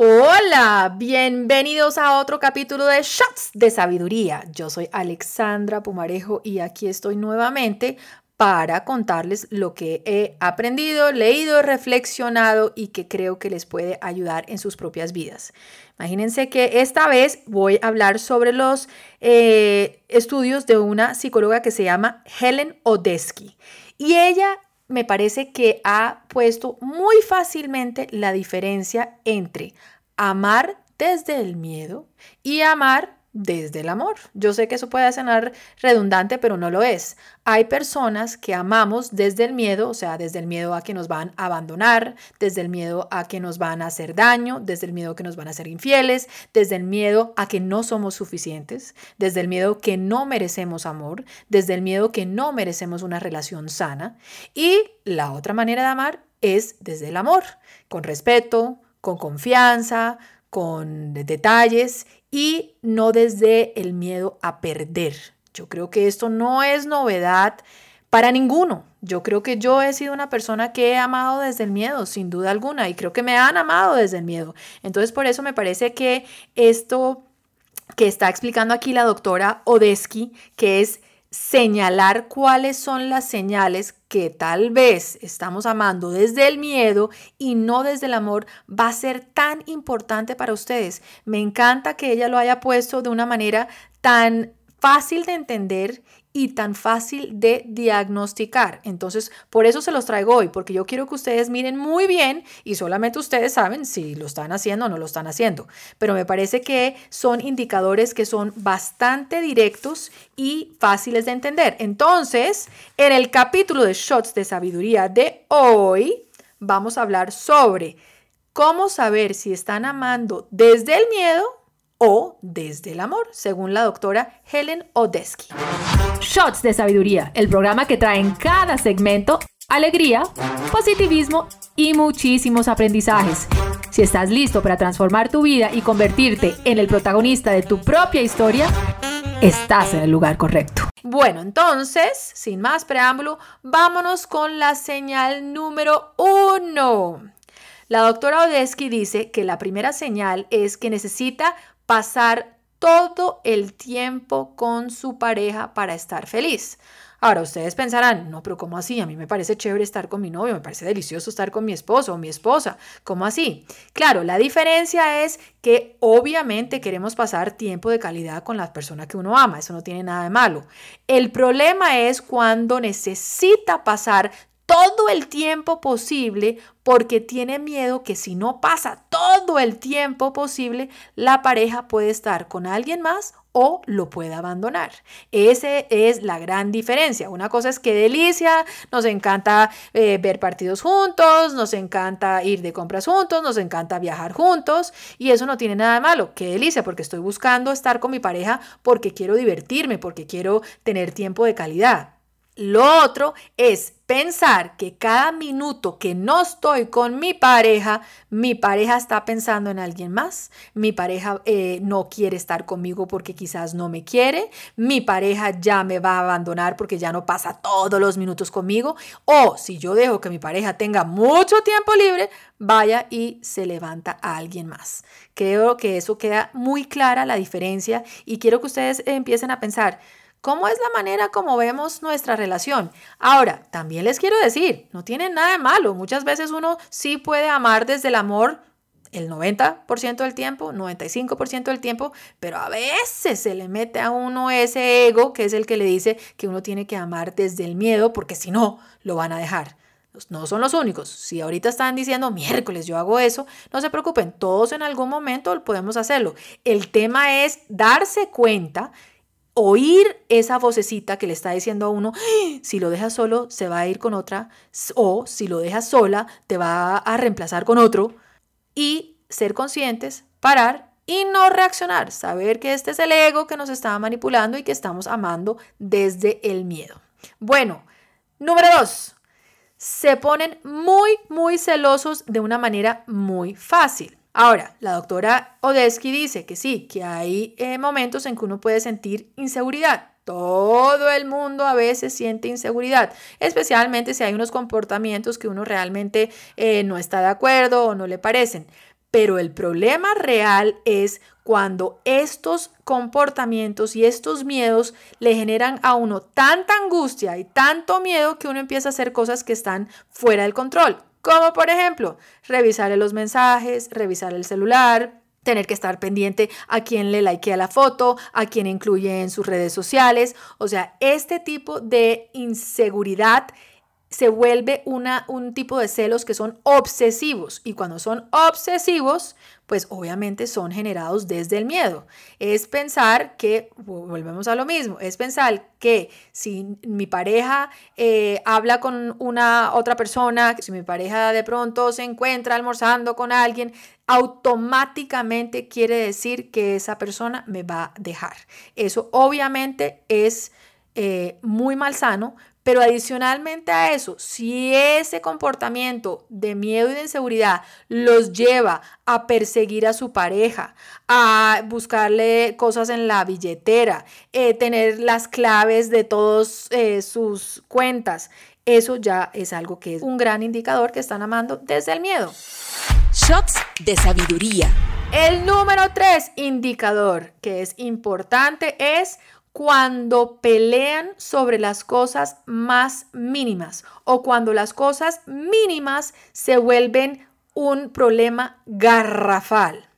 Hola, bienvenidos a otro capítulo de Shots de Sabiduría. Yo soy Alexandra Pumarejo y aquí estoy nuevamente para contarles lo que he aprendido, leído, reflexionado y que creo que les puede ayudar en sus propias vidas. Imagínense que esta vez voy a hablar sobre los eh, estudios de una psicóloga que se llama Helen Odesky y ella me parece que ha puesto muy fácilmente la diferencia entre amar desde el miedo y amar desde el amor. Yo sé que eso puede sonar redundante, pero no lo es. Hay personas que amamos desde el miedo, o sea, desde el miedo a que nos van a abandonar, desde el miedo a que nos van a hacer daño, desde el miedo a que nos van a ser infieles, desde el miedo a que no somos suficientes, desde el miedo que no merecemos amor, desde el miedo que no merecemos una relación sana. Y la otra manera de amar es desde el amor, con respeto, con confianza, con detalles y no desde el miedo a perder. Yo creo que esto no es novedad para ninguno. Yo creo que yo he sido una persona que he amado desde el miedo, sin duda alguna, y creo que me han amado desde el miedo. Entonces, por eso me parece que esto que está explicando aquí la doctora Odesky, que es señalar cuáles son las señales que tal vez estamos amando desde el miedo y no desde el amor va a ser tan importante para ustedes. Me encanta que ella lo haya puesto de una manera tan fácil de entender y tan fácil de diagnosticar. Entonces, por eso se los traigo hoy, porque yo quiero que ustedes miren muy bien y solamente ustedes saben si lo están haciendo o no lo están haciendo. Pero me parece que son indicadores que son bastante directos y fáciles de entender. Entonces, en el capítulo de Shots de Sabiduría de hoy, vamos a hablar sobre cómo saber si están amando desde el miedo o desde el amor, según la doctora Helen Odesky. Shots de Sabiduría, el programa que trae en cada segmento alegría, positivismo y muchísimos aprendizajes. Si estás listo para transformar tu vida y convertirte en el protagonista de tu propia historia, estás en el lugar correcto. Bueno, entonces, sin más preámbulo, vámonos con la señal número uno. La doctora Odesky dice que la primera señal es que necesita pasar todo el tiempo con su pareja para estar feliz. Ahora, ustedes pensarán, no, pero ¿cómo así? A mí me parece chévere estar con mi novio, me parece delicioso estar con mi esposo o mi esposa. ¿Cómo así? Claro, la diferencia es que obviamente queremos pasar tiempo de calidad con la persona que uno ama, eso no tiene nada de malo. El problema es cuando necesita pasar todo el tiempo posible porque tiene miedo que si no pasa todo el tiempo posible, la pareja puede estar con alguien más o lo puede abandonar. Esa es la gran diferencia. Una cosa es que delicia, nos encanta eh, ver partidos juntos, nos encanta ir de compras juntos, nos encanta viajar juntos y eso no tiene nada de malo. Qué delicia, porque estoy buscando estar con mi pareja porque quiero divertirme, porque quiero tener tiempo de calidad. Lo otro es pensar que cada minuto que no estoy con mi pareja, mi pareja está pensando en alguien más, mi pareja eh, no quiere estar conmigo porque quizás no me quiere, mi pareja ya me va a abandonar porque ya no pasa todos los minutos conmigo, o si yo dejo que mi pareja tenga mucho tiempo libre, vaya y se levanta a alguien más. Creo que eso queda muy clara la diferencia y quiero que ustedes empiecen a pensar, ¿Cómo es la manera como vemos nuestra relación? Ahora, también les quiero decir, no tiene nada de malo. Muchas veces uno sí puede amar desde el amor el 90% del tiempo, 95% del tiempo, pero a veces se le mete a uno ese ego que es el que le dice que uno tiene que amar desde el miedo porque si no, lo van a dejar. No son los únicos. Si ahorita están diciendo miércoles yo hago eso, no se preocupen, todos en algún momento podemos hacerlo. El tema es darse cuenta oír esa vocecita que le está diciendo a uno, ¡Ah! si lo dejas solo, se va a ir con otra, o si lo dejas sola, te va a reemplazar con otro, y ser conscientes, parar y no reaccionar, saber que este es el ego que nos está manipulando y que estamos amando desde el miedo. Bueno, número dos, se ponen muy, muy celosos de una manera muy fácil. Ahora, la doctora Odesky dice que sí, que hay eh, momentos en que uno puede sentir inseguridad. Todo el mundo a veces siente inseguridad, especialmente si hay unos comportamientos que uno realmente eh, no está de acuerdo o no le parecen. Pero el problema real es cuando estos comportamientos y estos miedos le generan a uno tanta angustia y tanto miedo que uno empieza a hacer cosas que están fuera del control. Como por ejemplo, revisar los mensajes, revisar el celular, tener que estar pendiente a quién le likea la foto, a quién incluye en sus redes sociales. O sea, este tipo de inseguridad se vuelve una, un tipo de celos que son obsesivos y cuando son obsesivos, pues obviamente son generados desde el miedo. Es pensar que, volvemos a lo mismo, es pensar que si mi pareja eh, habla con una otra persona, si mi pareja de pronto se encuentra almorzando con alguien, automáticamente quiere decir que esa persona me va a dejar. Eso obviamente es eh, muy malsano, pero adicionalmente a eso, si ese comportamiento de miedo y de inseguridad los lleva a perseguir a su pareja, a buscarle cosas en la billetera, eh, tener las claves de todas eh, sus cuentas, eso ya es algo que es un gran indicador que están amando desde el miedo. Shots de sabiduría. El número tres indicador que es importante es cuando pelean sobre las cosas más mínimas o cuando las cosas mínimas se vuelven un problema garrafal.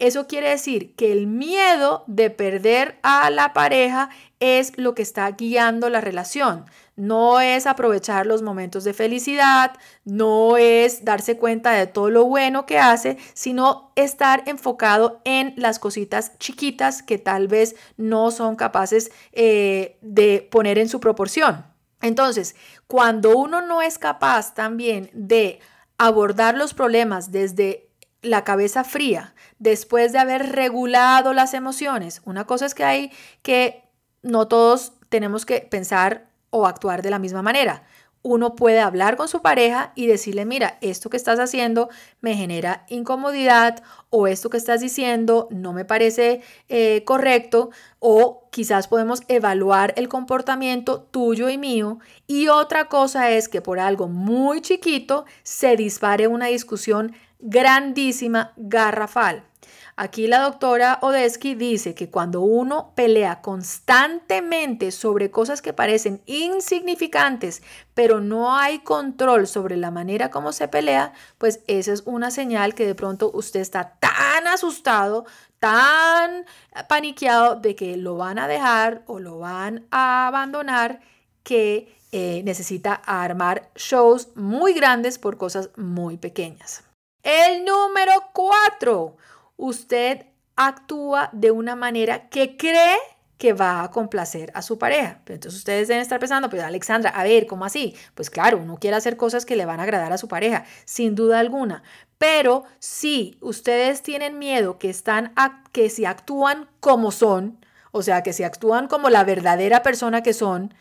Eso quiere decir que el miedo de perder a la pareja es lo que está guiando la relación. No es aprovechar los momentos de felicidad, no es darse cuenta de todo lo bueno que hace, sino estar enfocado en las cositas chiquitas que tal vez no son capaces eh, de poner en su proporción. Entonces, cuando uno no es capaz también de abordar los problemas desde la cabeza fría, después de haber regulado las emociones, una cosa es que hay que no todos tenemos que pensar o actuar de la misma manera. Uno puede hablar con su pareja y decirle, mira, esto que estás haciendo me genera incomodidad o esto que estás diciendo no me parece eh, correcto o quizás podemos evaluar el comportamiento tuyo y mío. Y otra cosa es que por algo muy chiquito se dispare una discusión grandísima, garrafal. Aquí la doctora Odesky dice que cuando uno pelea constantemente sobre cosas que parecen insignificantes, pero no hay control sobre la manera como se pelea, pues esa es una señal que de pronto usted está tan asustado, tan paniqueado de que lo van a dejar o lo van a abandonar que eh, necesita armar shows muy grandes por cosas muy pequeñas. El número cuatro, usted actúa de una manera que cree que va a complacer a su pareja. Pero entonces ustedes deben estar pensando, pero Alexandra, a ver, ¿cómo así? Pues claro, uno quiere hacer cosas que le van a agradar a su pareja, sin duda alguna. Pero si ustedes tienen miedo que están que si actúan como son, o sea, que si actúan como la verdadera persona que son,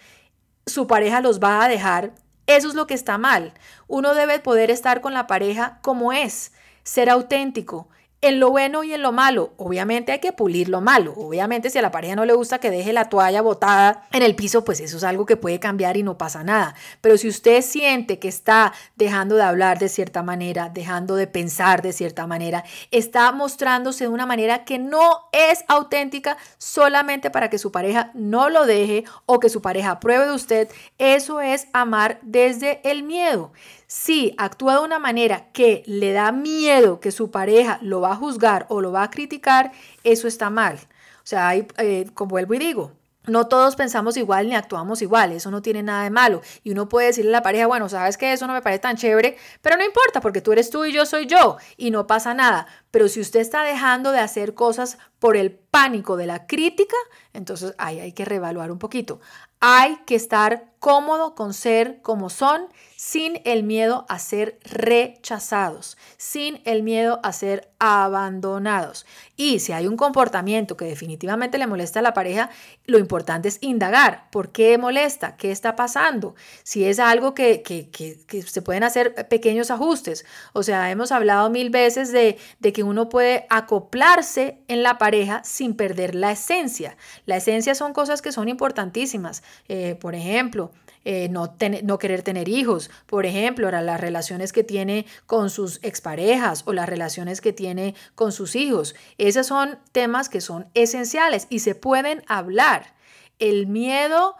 su pareja los va a dejar. Eso es lo que está mal. Uno debe poder estar con la pareja como es, ser auténtico en lo bueno y en lo malo. Obviamente hay que pulir lo malo. Obviamente si a la pareja no le gusta que deje la toalla botada en el piso, pues eso es algo que puede cambiar y no pasa nada. Pero si usted siente que está dejando de hablar de cierta manera, dejando de pensar de cierta manera, está mostrándose de una manera que no es auténtica solamente para que su pareja no lo deje o que su pareja apruebe de usted, eso es amar desde el miedo. Si actúa de una manera que le da miedo que su pareja lo va a juzgar o lo va a criticar, eso está mal. O sea, hay, eh, como vuelvo y digo, no todos pensamos igual ni actuamos igual, eso no tiene nada de malo. Y uno puede decirle a la pareja, bueno, sabes que eso no me parece tan chévere, pero no importa porque tú eres tú y yo soy yo y no pasa nada. Pero si usted está dejando de hacer cosas por el pánico de la crítica, entonces ahí hay que reevaluar un poquito. Hay que estar cómodo con ser como son, sin el miedo a ser rechazados, sin el miedo a ser abandonados. Y si hay un comportamiento que definitivamente le molesta a la pareja, lo importante es indagar. ¿Por qué molesta? ¿Qué está pasando? Si es algo que, que, se pueden hacer pequeños ajustes. O sea, hemos hablado mil veces de, de que uno puede acoplarse en la pareja sin perder la esencia. La esencia son cosas que son importantísimas. Eh, por ejemplo, eh, no, no querer tener hijos, por ejemplo, las relaciones que tiene con sus exparejas o las relaciones que tiene con sus hijos. Esos son temas que son esenciales y se pueden hablar. El miedo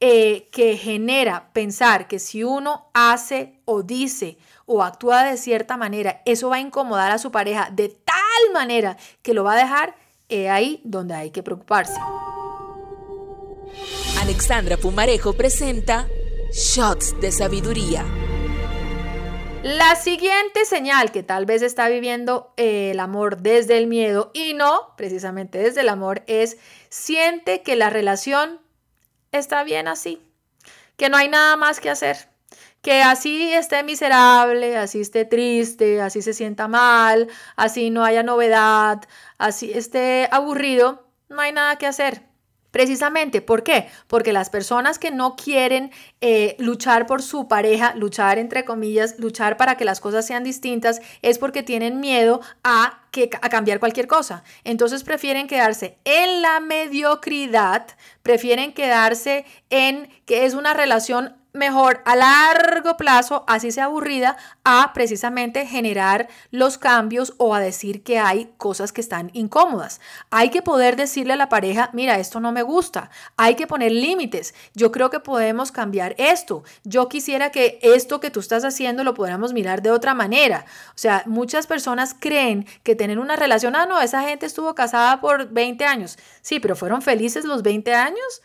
eh, que genera pensar que si uno hace o dice o actúa de cierta manera, eso va a incomodar a su pareja de tal manera que lo va a dejar, es ahí donde hay que preocuparse. Alexandra Pumarejo presenta Shots de Sabiduría. La siguiente señal que tal vez está viviendo eh, el amor desde el miedo y no precisamente desde el amor es siente que la relación está bien así, que no hay nada más que hacer, que así esté miserable, así esté triste, así se sienta mal, así no haya novedad, así esté aburrido, no hay nada que hacer. Precisamente, ¿por qué? Porque las personas que no quieren eh, luchar por su pareja, luchar entre comillas, luchar para que las cosas sean distintas, es porque tienen miedo a, que, a cambiar cualquier cosa. Entonces prefieren quedarse en la mediocridad, prefieren quedarse en que es una relación mejor a largo plazo, así sea aburrida, a precisamente generar los cambios o a decir que hay cosas que están incómodas. Hay que poder decirle a la pareja, mira, esto no me gusta. Hay que poner límites. Yo creo que podemos cambiar esto. Yo quisiera que esto que tú estás haciendo lo podamos mirar de otra manera. O sea, muchas personas creen que tener una relación, ah, no, esa gente estuvo casada por 20 años. Sí, pero ¿fueron felices los 20 años?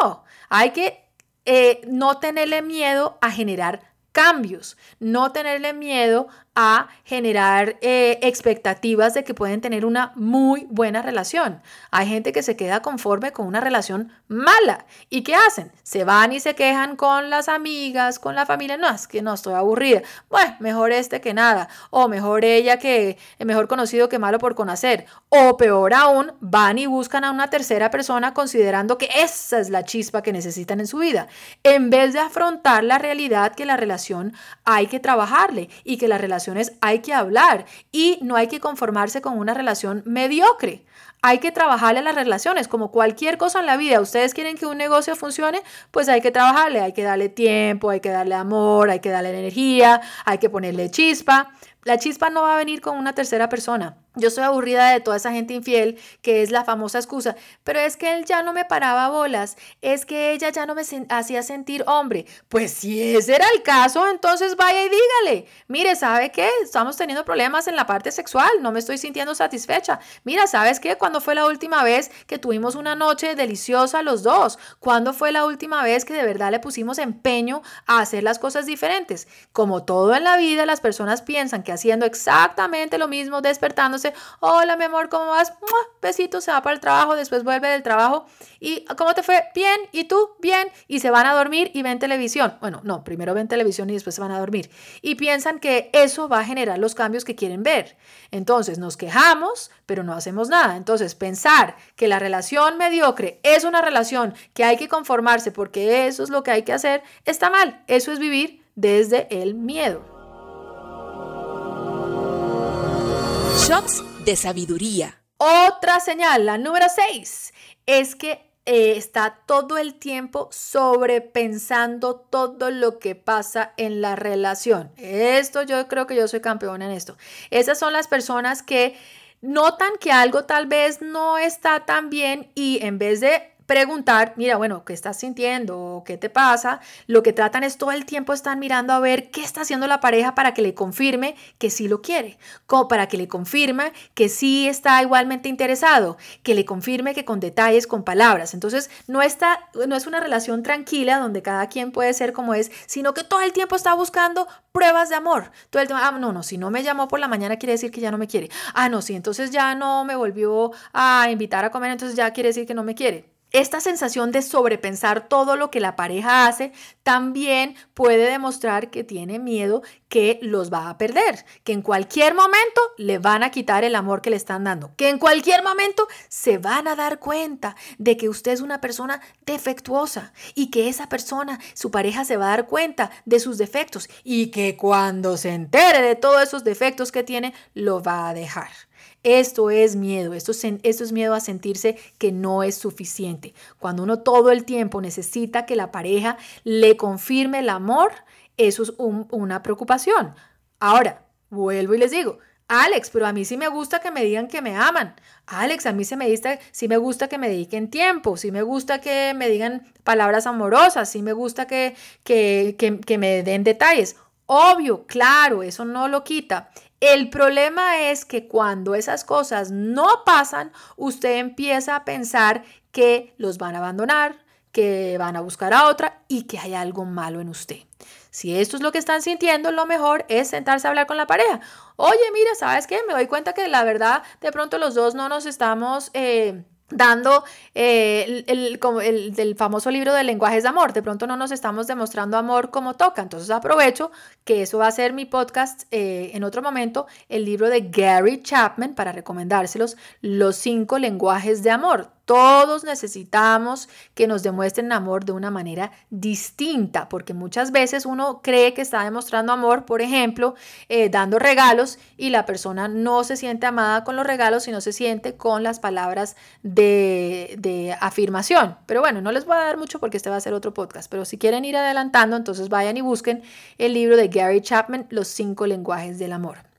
No, hay que eh, no tenerle miedo a generar cambios, no tenerle miedo a generar eh, expectativas de que pueden tener una muy buena relación. Hay gente que se queda conforme con una relación mala. ¿Y qué hacen? Se van y se quejan con las amigas, con la familia. No, es que no estoy aburrida. Bueno, mejor este que nada. O mejor ella que, mejor conocido que malo por conocer. O peor aún, van y buscan a una tercera persona considerando que esa es la chispa que necesitan en su vida. En vez de afrontar la realidad que la relación hay que trabajarle y que la relación hay que hablar y no hay que conformarse con una relación mediocre. Hay que trabajarle las relaciones, como cualquier cosa en la vida. Ustedes quieren que un negocio funcione, pues hay que trabajarle, hay que darle tiempo, hay que darle amor, hay que darle energía, hay que ponerle chispa. La chispa no va a venir con una tercera persona. Yo estoy aburrida de toda esa gente infiel, que es la famosa excusa, pero es que él ya no me paraba bolas, es que ella ya no me hacía sentir hombre. Pues si ese era el caso, entonces vaya y dígale, mire, ¿sabe qué? Estamos teniendo problemas en la parte sexual, no me estoy sintiendo satisfecha. Mira, ¿sabes qué? ¿Cuándo fue la última vez que tuvimos una noche deliciosa los dos? ¿Cuándo fue la última vez que de verdad le pusimos empeño a hacer las cosas diferentes? Como todo en la vida, las personas piensan que haciendo exactamente lo mismo, hola mi amor, ¿cómo vas? Besito, se va para el trabajo, después vuelve del trabajo. ¿Y cómo te fue? Bien, ¿y tú? Bien. Y se van a dormir y ven televisión. Bueno, no, primero ven televisión y después se van a dormir. Y piensan que eso va a generar los cambios que quieren ver. Entonces nos quejamos, pero no hacemos nada. Entonces pensar que la relación mediocre es una relación que hay que conformarse porque eso es lo que hay que hacer, está mal. Eso es vivir desde el miedo. Shots de sabiduría. Otra señal, la número 6, es que eh, está todo el tiempo sobrepensando todo lo que pasa en la relación. Esto yo creo que yo soy campeona en esto. Esas son las personas que notan que algo tal vez no está tan bien y en vez de preguntar, mira, bueno, ¿qué estás sintiendo? ¿Qué te pasa? Lo que tratan es todo el tiempo están mirando a ver qué está haciendo la pareja para que le confirme que sí lo quiere, como para que le confirme que sí está igualmente interesado, que le confirme que con detalles, con palabras. Entonces, no, está, no es una relación tranquila donde cada quien puede ser como es, sino que todo el tiempo está buscando pruebas de amor. Todo el tiempo, ah, no, no, si no me llamó por la mañana quiere decir que ya no me quiere. Ah, no, sí, entonces ya no me volvió a invitar a comer, entonces ya quiere decir que no me quiere. Esta sensación de sobrepensar todo lo que la pareja hace también puede demostrar que tiene miedo que los va a perder, que en cualquier momento le van a quitar el amor que le están dando, que en cualquier momento se van a dar cuenta de que usted es una persona defectuosa y que esa persona, su pareja, se va a dar cuenta de sus defectos y que cuando se entere de todos esos defectos que tiene, lo va a dejar. Esto es miedo, esto es, miedo a sentirse que no es suficiente. Cuando uno todo el tiempo necesita que la pareja le confirme el amor, eso es una preocupación. Ahora, vuelvo y les digo, Alex, pero a mí sí me gusta que me digan que me aman. Alex, a mí sí me, sí me gusta que me dediquen tiempo, sí me gusta que me digan palabras amorosas, sí me gusta que, que, que me den detalles. Obvio, claro, eso no lo quita. El problema es que cuando esas cosas no pasan, usted empieza a pensar que los van a abandonar, que van a buscar a otra y que hay algo malo en usted. Si esto es lo que están sintiendo, lo mejor es sentarse a hablar con la pareja. Oye, mira, ¿sabes qué? Me doy cuenta que la verdad, de pronto los dos no nos estamos... Eh, dando eh, el, el, el, famoso libro de lenguajes de amor. De pronto no nos estamos demostrando amor como toca. Entonces aprovecho que eso va a ser mi podcast eh, en otro momento, el libro de Gary Chapman para recomendárselos, Los cinco lenguajes de amor. Todos necesitamos que nos demuestren amor de una manera distinta, porque muchas veces uno cree que está demostrando amor, por ejemplo, eh, dando regalos y la persona no se siente amada con los regalos, sino se siente con las palabras de, de afirmación. Pero bueno, no les voy a dar mucho porque este va a ser otro podcast, pero si quieren ir adelantando, entonces vayan y busquen el libro de Gary Chapman, Los cinco lenguajes del amor.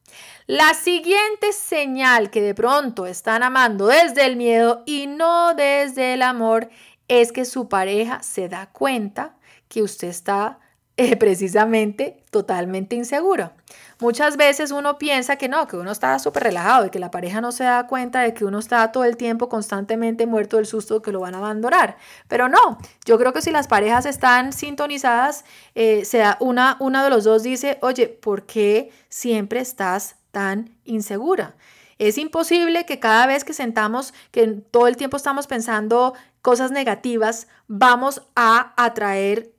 La siguiente señal que de pronto están amando desde el miedo y no desde el amor es que su pareja se da cuenta que usted está eh, precisamente totalmente inseguro. Muchas veces uno piensa que no, que uno está súper relajado y que la pareja no se da cuenta de que uno está todo el tiempo constantemente muerto del susto que lo van a abandonar. Pero no, yo creo que si las parejas están sintonizadas, eh, sea una, una de los dos dice, oye, ¿por qué siempre estás tan insegura. Es imposible que cada vez que sentamos, que todo el tiempo estamos pensando cosas negativas, vamos a atraer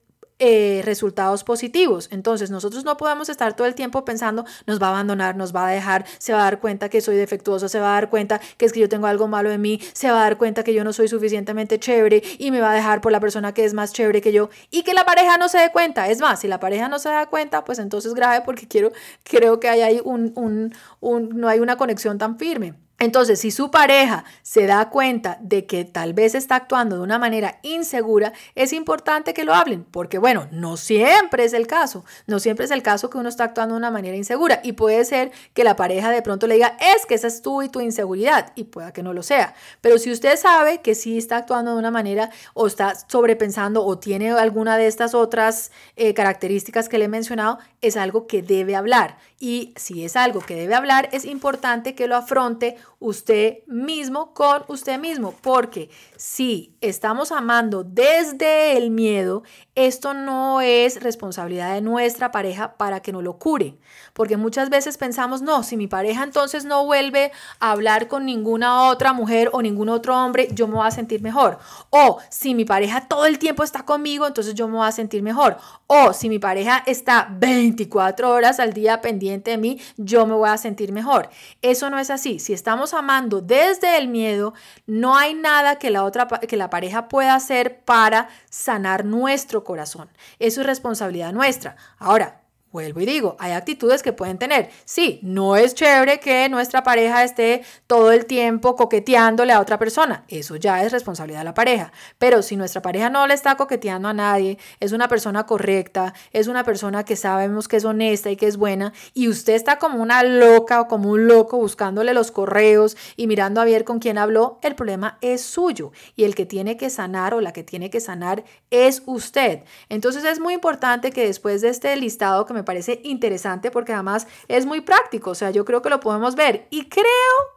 eh, resultados positivos. Entonces, nosotros no podemos estar todo el tiempo pensando, nos va a abandonar, nos va a dejar, se va a dar cuenta que soy defectuoso, se va a dar cuenta que es que yo tengo algo malo en mí, se va a dar cuenta que yo no soy suficientemente chévere y me va a dejar por la persona que es más chévere que yo y que la pareja no se dé cuenta. Es más, si la pareja no se da cuenta, pues entonces grave porque quiero, creo que hay ahí un, un, un, no hay una conexión tan firme. Entonces, si su pareja se da cuenta de que tal vez está actuando de una manera insegura, es importante que lo hablen, porque bueno, no siempre es el caso, no siempre es el caso que uno está actuando de una manera insegura y puede ser que la pareja de pronto le diga, es que esa es tú y tu inseguridad y pueda que no lo sea. Pero si usted sabe que sí está actuando de una manera o está sobrepensando o tiene alguna de estas otras eh, características que le he mencionado, es algo que debe hablar. Y si es algo que debe hablar, es importante que lo afronte usted mismo con usted mismo, porque si estamos amando desde el miedo, esto no es responsabilidad de nuestra pareja para que no lo cure, porque muchas veces pensamos, no, si mi pareja entonces no vuelve a hablar con ninguna otra mujer o ningún otro hombre, yo me voy a sentir mejor. O si mi pareja todo el tiempo está conmigo, entonces yo me voy a sentir mejor. O si mi pareja está 24 horas al día pendiente de mí, yo me voy a sentir mejor. Eso no es así. Si estamos amando desde el miedo, no hay nada que la otra que la pareja pueda hacer para sanar nuestro corazón. Eso es responsabilidad nuestra. Ahora, Vuelvo y digo, hay actitudes que pueden tener. Sí, no es chévere que nuestra pareja esté todo el tiempo coqueteándole a otra persona. Eso ya es responsabilidad de la pareja. Pero si nuestra pareja no le está coqueteando a nadie, es una persona correcta, es una persona que sabemos que es honesta y que es buena, y usted está como una loca o como un loco buscándole los correos y mirando a ver con quién habló, el problema es suyo. Y el que tiene que sanar o la que tiene que sanar es usted. Entonces es muy importante que después de este listado que me parece interesante porque además es muy práctico, o sea, yo creo que lo podemos ver y creo,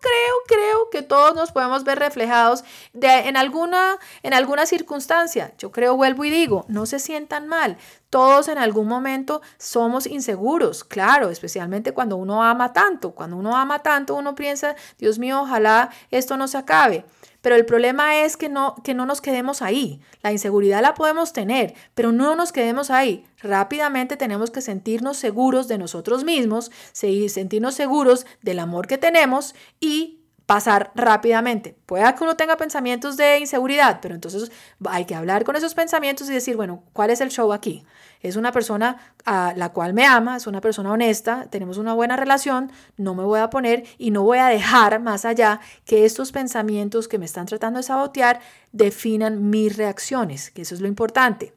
creo, creo que todos nos podemos ver reflejados de, en, alguna, en alguna circunstancia. Yo creo, vuelvo y digo, no se sientan mal. Todos en algún momento somos inseguros, claro, especialmente cuando uno ama tanto. Cuando uno ama tanto, uno piensa, Dios mío, ojalá esto no se acabe. Pero el problema es que no, que no nos quedemos ahí. La inseguridad la podemos tener, pero no nos quedemos ahí. Rápidamente tenemos que sentirnos seguros de nosotros mismos, sentirnos seguros del amor que tenemos y pasar rápidamente. Puede que uno tenga pensamientos de inseguridad, pero entonces hay que hablar con esos pensamientos y decir, bueno, ¿cuál es el show aquí? Es una persona a la cual me ama, es una persona honesta, tenemos una buena relación, no me voy a poner y no voy a dejar más allá que estos pensamientos que me están tratando de sabotear definan mis reacciones, que eso es lo importante.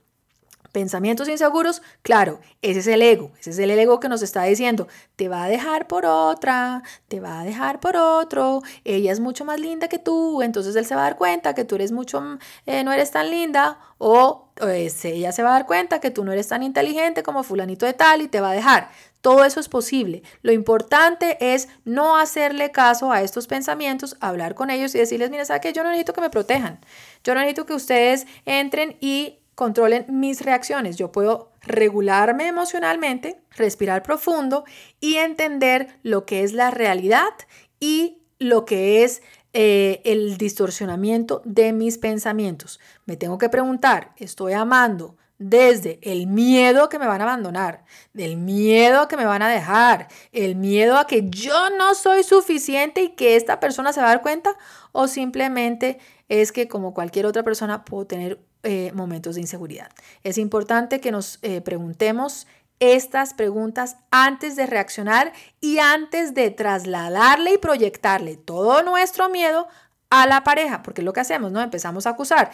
Pensamientos inseguros, claro, ese es el ego, ese es el ego que nos está diciendo, te va a dejar por otra, te va a dejar por otro, ella es mucho más linda que tú, entonces él se va a dar cuenta que tú eres mucho, eh, no eres tan linda, o pues, ella se va a dar cuenta que tú no eres tan inteligente como fulanito de tal y te va a dejar. Todo eso es posible. Lo importante es no hacerle caso a estos pensamientos, hablar con ellos y decirles, mira, ¿sabes qué? Yo no necesito que me protejan. Yo no necesito que ustedes entren y controlen mis reacciones. Yo puedo regularme emocionalmente, respirar profundo y entender lo que es la realidad y lo que es eh, el distorsionamiento de mis pensamientos. Me tengo que preguntar, ¿estoy amando desde el miedo que me van a abandonar, del miedo que me van a dejar, el miedo a que yo no soy suficiente y que esta persona se va a dar cuenta? ¿O simplemente es que como cualquier otra persona puedo tener eh, momentos de inseguridad. Es importante que nos eh, preguntemos estas preguntas antes de reaccionar y antes de trasladarle y proyectarle todo nuestro miedo a la pareja, porque es lo que hacemos, ¿no? Empezamos a acusar.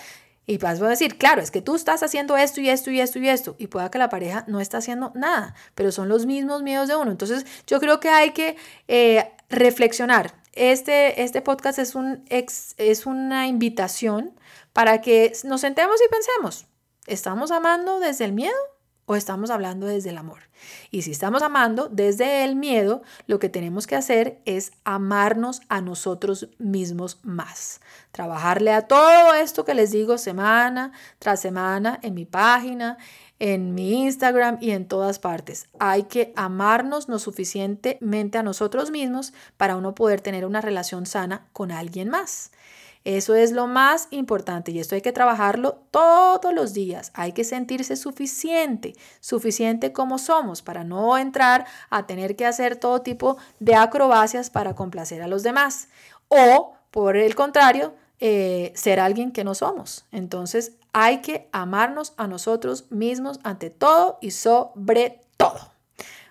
Y vas a decir, claro, es que tú estás haciendo esto y esto y esto y esto. Y pueda que la pareja no está haciendo nada, pero son los mismos miedos de uno. Entonces, yo creo que hay que eh, reflexionar. Este, este podcast es, un es una invitación para que nos sentemos y pensemos, ¿estamos amando desde el miedo o estamos hablando desde el amor? Y si estamos amando desde el miedo, lo que tenemos que hacer es amarnos a nosotros mismos más. Trabajarle a todo esto que les digo semana tras semana en mi página, en mi Instagram y en todas partes. Hay que amarnos lo suficientemente a nosotros mismos para uno poder tener una relación sana con alguien más. Eso es lo más importante y esto hay que trabajarlo todos los días. Hay que sentirse suficiente, suficiente como somos para no entrar a tener que hacer todo tipo de acrobacias para complacer a los demás. O, por el contrario, eh, ser alguien que no somos. Entonces hay que amarnos a nosotros mismos ante todo y sobre todo.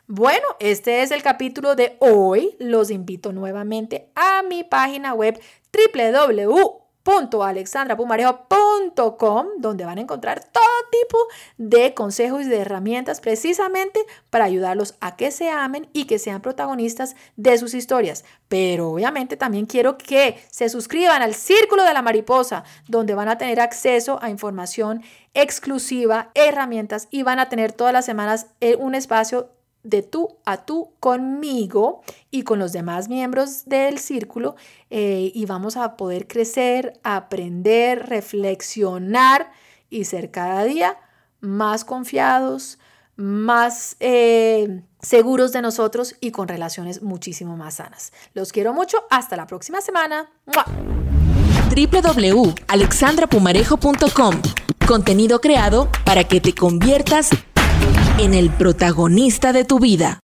Bueno, este es el capítulo de hoy. Los invito nuevamente a mi página web www.alexandrapumarejo.com, donde van a encontrar todo tipo de consejos y de herramientas precisamente para ayudarlos a que se amen y que sean protagonistas de sus historias. Pero obviamente también quiero que se suscriban al Círculo de la Mariposa, donde van a tener acceso a información exclusiva, herramientas y van a tener todas las semanas eh, un espacio de tú a tú conmigo y con los demás miembros del círculo eh, y vamos a poder crecer, aprender, reflexionar y ser cada día más confiados, más eh, seguros de nosotros y con relaciones muchísimo más sanas. Los quiero mucho. Hasta la próxima semana. www.alexandrapumarejo.com Contenido creado para que te conviertas en el protagonista de tu vida.